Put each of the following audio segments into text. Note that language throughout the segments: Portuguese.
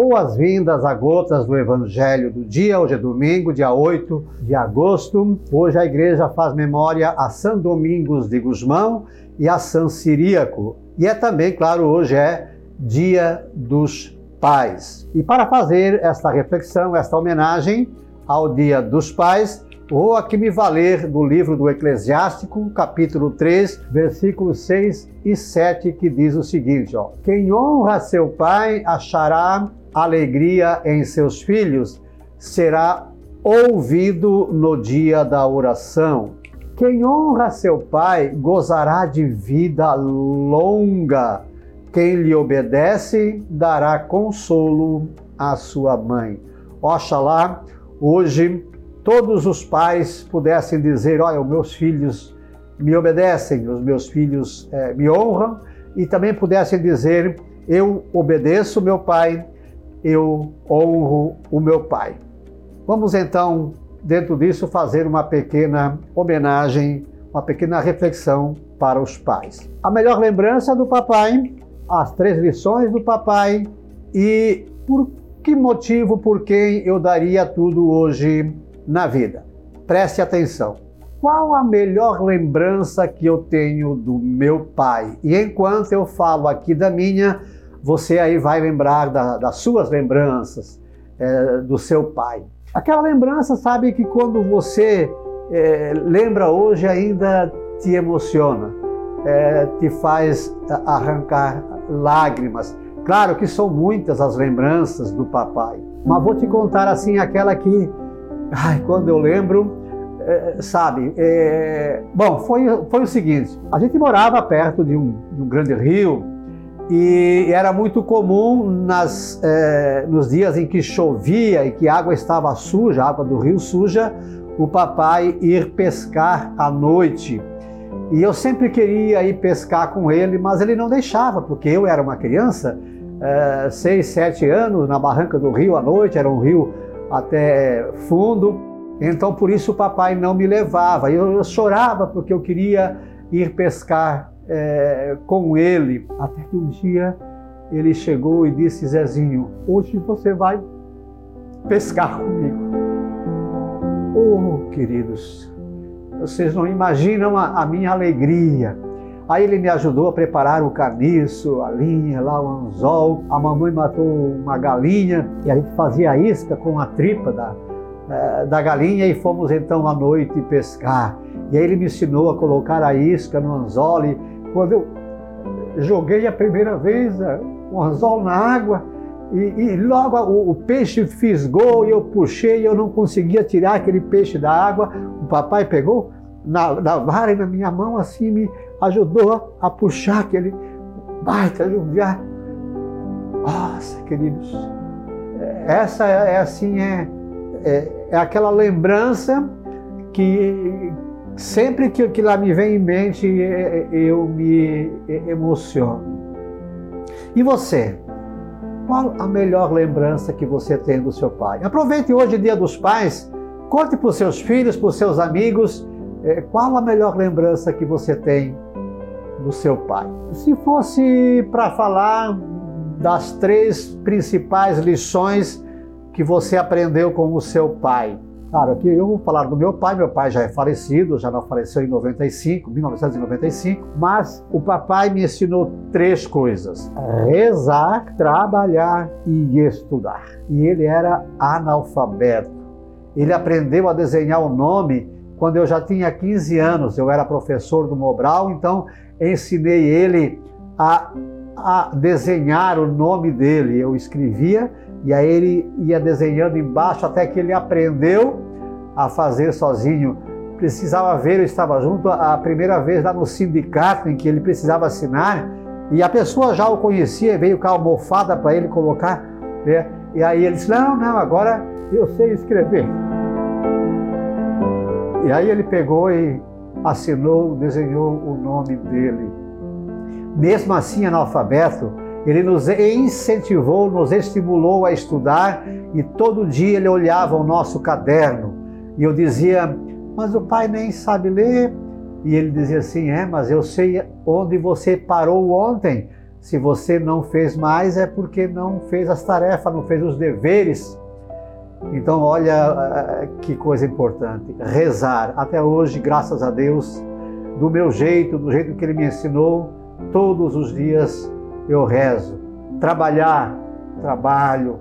Boas-vindas a Gotas do Evangelho do dia. Hoje é domingo, dia 8 de agosto. Hoje a igreja faz memória a São Domingos de Gusmão e a São Siríaco. E é também, claro, hoje é Dia dos Pais. E para fazer esta reflexão, esta homenagem ao Dia dos Pais, Vou aqui me valer do livro do Eclesiástico, capítulo 3, versículos 6 e 7, que diz o seguinte: ó, Quem honra seu pai achará alegria em seus filhos, será ouvido no dia da oração. Quem honra seu pai gozará de vida longa. Quem lhe obedece dará consolo à sua mãe. Oxalá hoje todos os pais pudessem dizer: Olha, os meus filhos me obedecem, os meus filhos é, me honram, e também pudessem dizer: Eu obedeço meu pai, eu honro o meu pai. Vamos então, dentro disso, fazer uma pequena homenagem, uma pequena reflexão para os pais. A melhor lembrança do papai, as três lições do papai e por que motivo, por quem eu daria tudo hoje na vida. Preste atenção. Qual a melhor lembrança que eu tenho do meu pai? E enquanto eu falo aqui da minha, você aí vai lembrar da, das suas lembranças é, do seu pai. Aquela lembrança, sabe, que quando você é, lembra hoje ainda te emociona, é, te faz arrancar lágrimas. Claro que são muitas as lembranças do papai, mas vou te contar assim aquela que Ai, quando eu lembro, é, sabe, é... bom, foi, foi o seguinte: a gente morava perto de um, de um grande rio e era muito comum nas, é, nos dias em que chovia e que a água estava suja, a água do rio suja, o papai ir pescar à noite. E eu sempre queria ir pescar com ele, mas ele não deixava, porque eu era uma criança, é, seis, sete anos, na barranca do rio à noite, era um rio até fundo. Então por isso o papai não me levava. Eu, eu chorava porque eu queria ir pescar é, com ele. Até que um dia ele chegou e disse: Zezinho, hoje você vai pescar comigo. Oh, queridos, vocês não imaginam a, a minha alegria Aí ele me ajudou a preparar o carniço, a linha, lá o anzol. A mamãe matou uma galinha e a gente fazia a isca com a tripa da, eh, da galinha e fomos então à noite pescar. E aí ele me ensinou a colocar a isca no anzol. E quando eu joguei a primeira vez eh, o anzol na água, e, e, logo o, o, peixe fisgou e eu puxei e eu não conseguia tirar aquele peixe da água. O papai pegou na, na vara e na minha mão assim me ajudou a puxar aquele baita judiar. Nossa, queridos, essa é, é assim, é, é, é, aquela lembrança que sempre que, que lá me vem em mente eu me emociono. E você? Qual a melhor lembrança que você tem do seu pai? Aproveite hoje, Dia dos Pais, conte para os seus filhos, para os seus amigos, é, qual a melhor lembrança que você tem do seu pai. Se fosse para falar das três principais lições que você aprendeu com o seu pai. Claro, aqui eu vou falar do meu pai. Meu pai já é falecido, já não faleceu em 95, 1995, mas o papai me ensinou três coisas: rezar, trabalhar e estudar. E ele era analfabeto. Ele aprendeu a desenhar o nome quando eu já tinha 15 anos. Eu era professor do Mobral, então ensinei ele a, a desenhar o nome dele. Eu escrevia e aí ele ia desenhando embaixo até que ele aprendeu a fazer sozinho. Precisava ver, eu estava junto a primeira vez lá no sindicato em que ele precisava assinar e a pessoa já o conhecia, veio com a almofada para ele colocar. Né? E aí ele disse: Não, não, agora eu sei escrever. E aí ele pegou e assinou, desenhou o nome dele. Mesmo assim, analfabeto, ele nos incentivou, nos estimulou a estudar e todo dia ele olhava o nosso caderno e eu dizia, mas o pai nem sabe ler. E ele dizia assim: É, mas eu sei onde você parou ontem. Se você não fez mais, é porque não fez as tarefas, não fez os deveres. Então, olha eh, que coisa importante: rezar. Até hoje, graças a Deus, do meu jeito, do jeito que Ele me ensinou, todos os dias eu rezo. Trabalhar, trabalho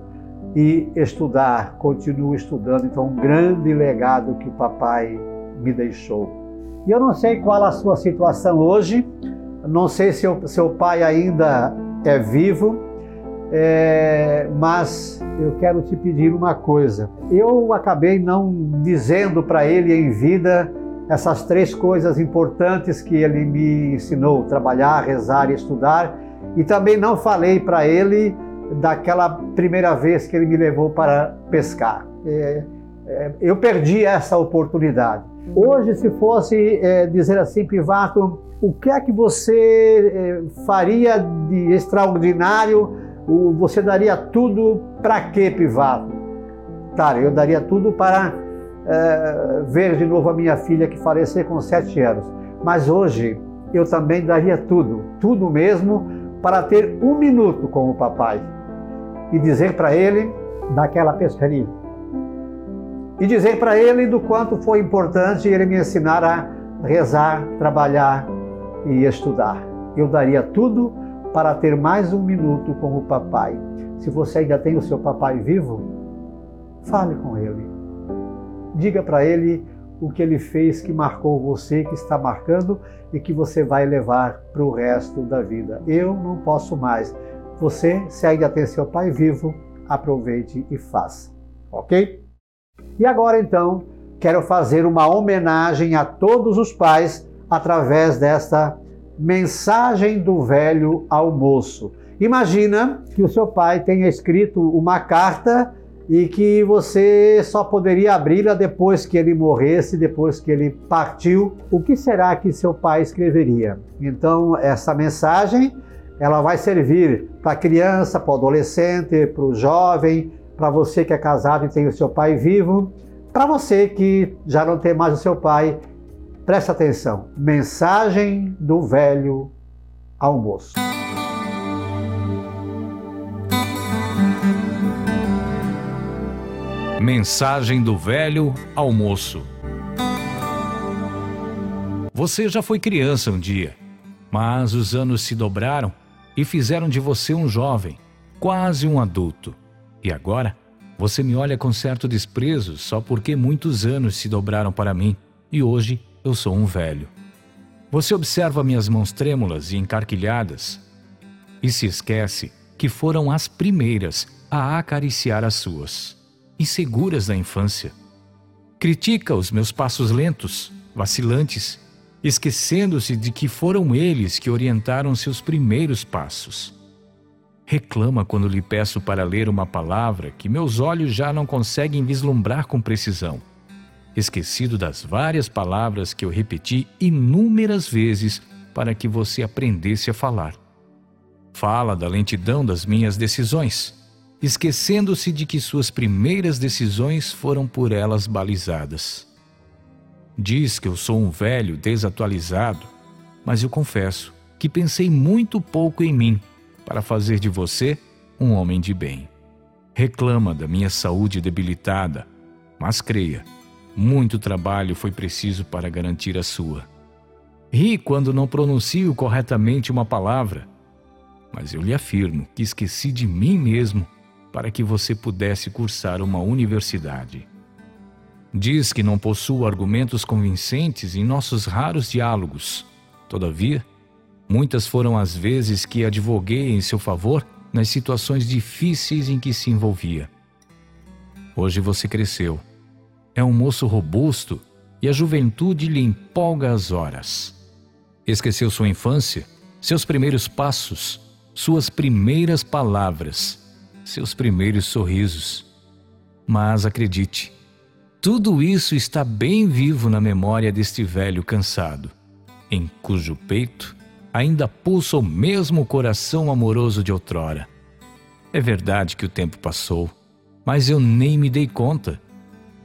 e estudar, continuo estudando. Então, um grande legado que o papai me deixou. E eu não sei qual a sua situação hoje, não sei se o seu pai ainda é vivo, é, mas eu quero te pedir uma coisa. Eu acabei não dizendo para ele em vida essas três coisas importantes que ele me ensinou: trabalhar, rezar e estudar. E também não falei para ele daquela primeira vez que ele me levou para pescar. É, é, eu perdi essa oportunidade. Hoje, se fosse é, dizer assim, Pivato, o que é que você é, faria de extraordinário? Você daria tudo para quê, Pivato? Cara, eu daria tudo para é, ver de novo a minha filha que faleceu com sete anos. Mas hoje eu também daria tudo, tudo mesmo, para ter um minuto com o papai e dizer para ele daquela pescaria. E dizer para ele do quanto foi importante ele me ensinar a rezar, trabalhar e estudar. Eu daria tudo para ter mais um minuto com o papai. Se você ainda tem o seu papai vivo, fale com ele diga para ele o que ele fez que marcou você, que está marcando e que você vai levar para o resto da vida. Eu não posso mais. Você, se ainda tem seu pai vivo, aproveite e faça. Ok? E agora então, quero fazer uma homenagem a todos os pais através desta mensagem do velho almoço. Imagina que o seu pai tenha escrito uma carta e que você só poderia abri-la depois que ele morresse, depois que ele partiu. O que será que seu pai escreveria? Então, essa mensagem ela vai servir para a criança, para o adolescente, para o jovem, para você que é casado e tem o seu pai vivo, para você que já não tem mais o seu pai. Presta atenção. Mensagem do velho almoço. Mensagem do velho ao moço. Você já foi criança um dia, mas os anos se dobraram e fizeram de você um jovem, quase um adulto. E agora, você me olha com certo desprezo só porque muitos anos se dobraram para mim e hoje eu sou um velho. Você observa minhas mãos trêmulas e encarquilhadas e se esquece que foram as primeiras a acariciar as suas inseguras da infância. Critica os meus passos lentos, vacilantes, esquecendo-se de que foram eles que orientaram seus primeiros passos. Reclama quando lhe peço para ler uma palavra que meus olhos já não conseguem vislumbrar com precisão, esquecido das várias palavras que eu repeti inúmeras vezes para que você aprendesse a falar. Fala da lentidão das minhas decisões esquecendo-se de que suas primeiras decisões foram por elas balizadas. Diz que eu sou um velho desatualizado, mas eu confesso que pensei muito pouco em mim para fazer de você um homem de bem. Reclama da minha saúde debilitada, mas creia, muito trabalho foi preciso para garantir a sua. Ri quando não pronuncio corretamente uma palavra, mas eu lhe afirmo que esqueci de mim mesmo para que você pudesse cursar uma universidade. Diz que não possuo argumentos convincentes em nossos raros diálogos. Todavia, muitas foram as vezes que advoguei em seu favor nas situações difíceis em que se envolvia. Hoje você cresceu. É um moço robusto e a juventude lhe empolga as horas. Esqueceu sua infância, seus primeiros passos, suas primeiras palavras seus primeiros sorrisos. Mas acredite, tudo isso está bem vivo na memória deste velho cansado, em cujo peito ainda pulsa o mesmo coração amoroso de outrora. É verdade que o tempo passou, mas eu nem me dei conta.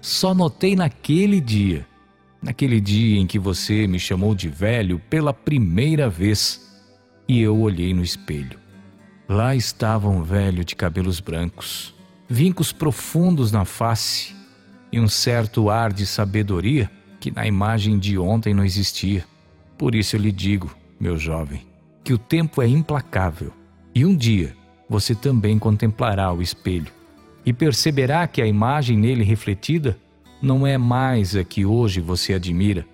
Só notei naquele dia, naquele dia em que você me chamou de velho pela primeira vez, e eu olhei no espelho. Lá estava um velho de cabelos brancos, vincos profundos na face e um certo ar de sabedoria que na imagem de ontem não existia. Por isso eu lhe digo, meu jovem, que o tempo é implacável e um dia você também contemplará o espelho e perceberá que a imagem nele refletida não é mais a que hoje você admira,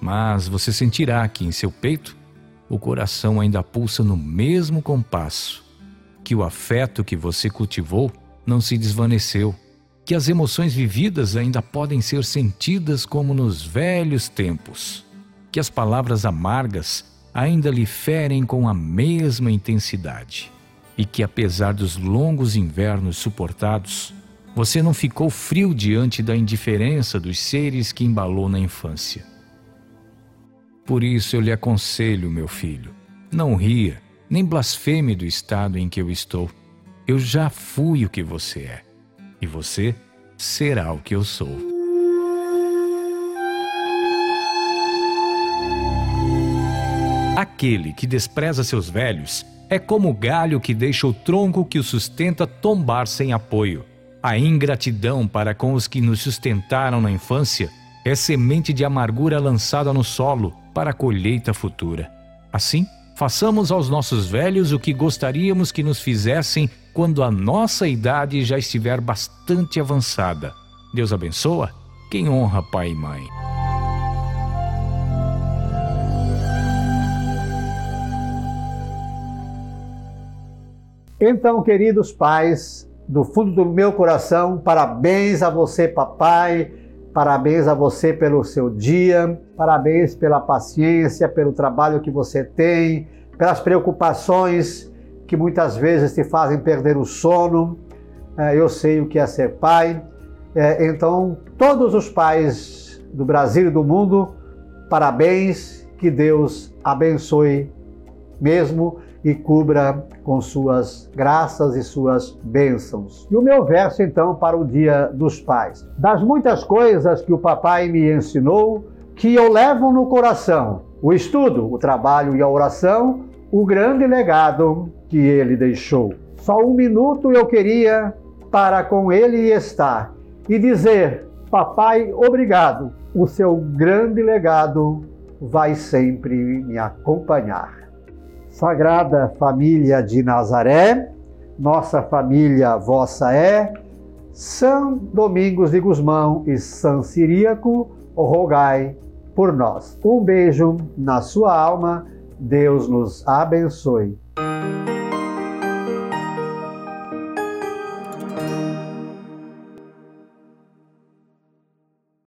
mas você sentirá que em seu peito o coração ainda pulsa no mesmo compasso, que o afeto que você cultivou não se desvaneceu, que as emoções vividas ainda podem ser sentidas como nos velhos tempos, que as palavras amargas ainda lhe ferem com a mesma intensidade, e que apesar dos longos invernos suportados, você não ficou frio diante da indiferença dos seres que embalou na infância. Por isso eu lhe aconselho, meu filho, não ria, nem blasfeme do estado em que eu estou. Eu já fui o que você é, e você será o que eu sou. Aquele que despreza seus velhos é como o galho que deixa o tronco que o sustenta tombar sem apoio. A ingratidão para com os que nos sustentaram na infância é semente de amargura lançada no solo para a colheita futura. Assim, façamos aos nossos velhos o que gostaríamos que nos fizessem quando a nossa idade já estiver bastante avançada. Deus abençoa quem honra pai e mãe. Então, queridos pais, do fundo do meu coração, parabéns a você, papai. Parabéns a você pelo seu dia, parabéns pela paciência, pelo trabalho que você tem, pelas preocupações que muitas vezes te fazem perder o sono. É, eu sei o que é ser pai. É, então, todos os pais do Brasil e do mundo, parabéns, que Deus abençoe mesmo e cubra com suas graças e suas bênçãos. E o meu verso, então, para o Dia dos Pais. Das muitas coisas que o papai me ensinou, que eu levo no coração, o estudo, o trabalho e a oração, o grande legado que ele deixou. Só um minuto eu queria para com ele estar e dizer: Papai, obrigado. O seu grande legado vai sempre me acompanhar. Sagrada Família de Nazaré, nossa família vossa é, São Domingos de Gusmão e São Ciríaco, rogai por nós. Um beijo na sua alma, Deus nos abençoe.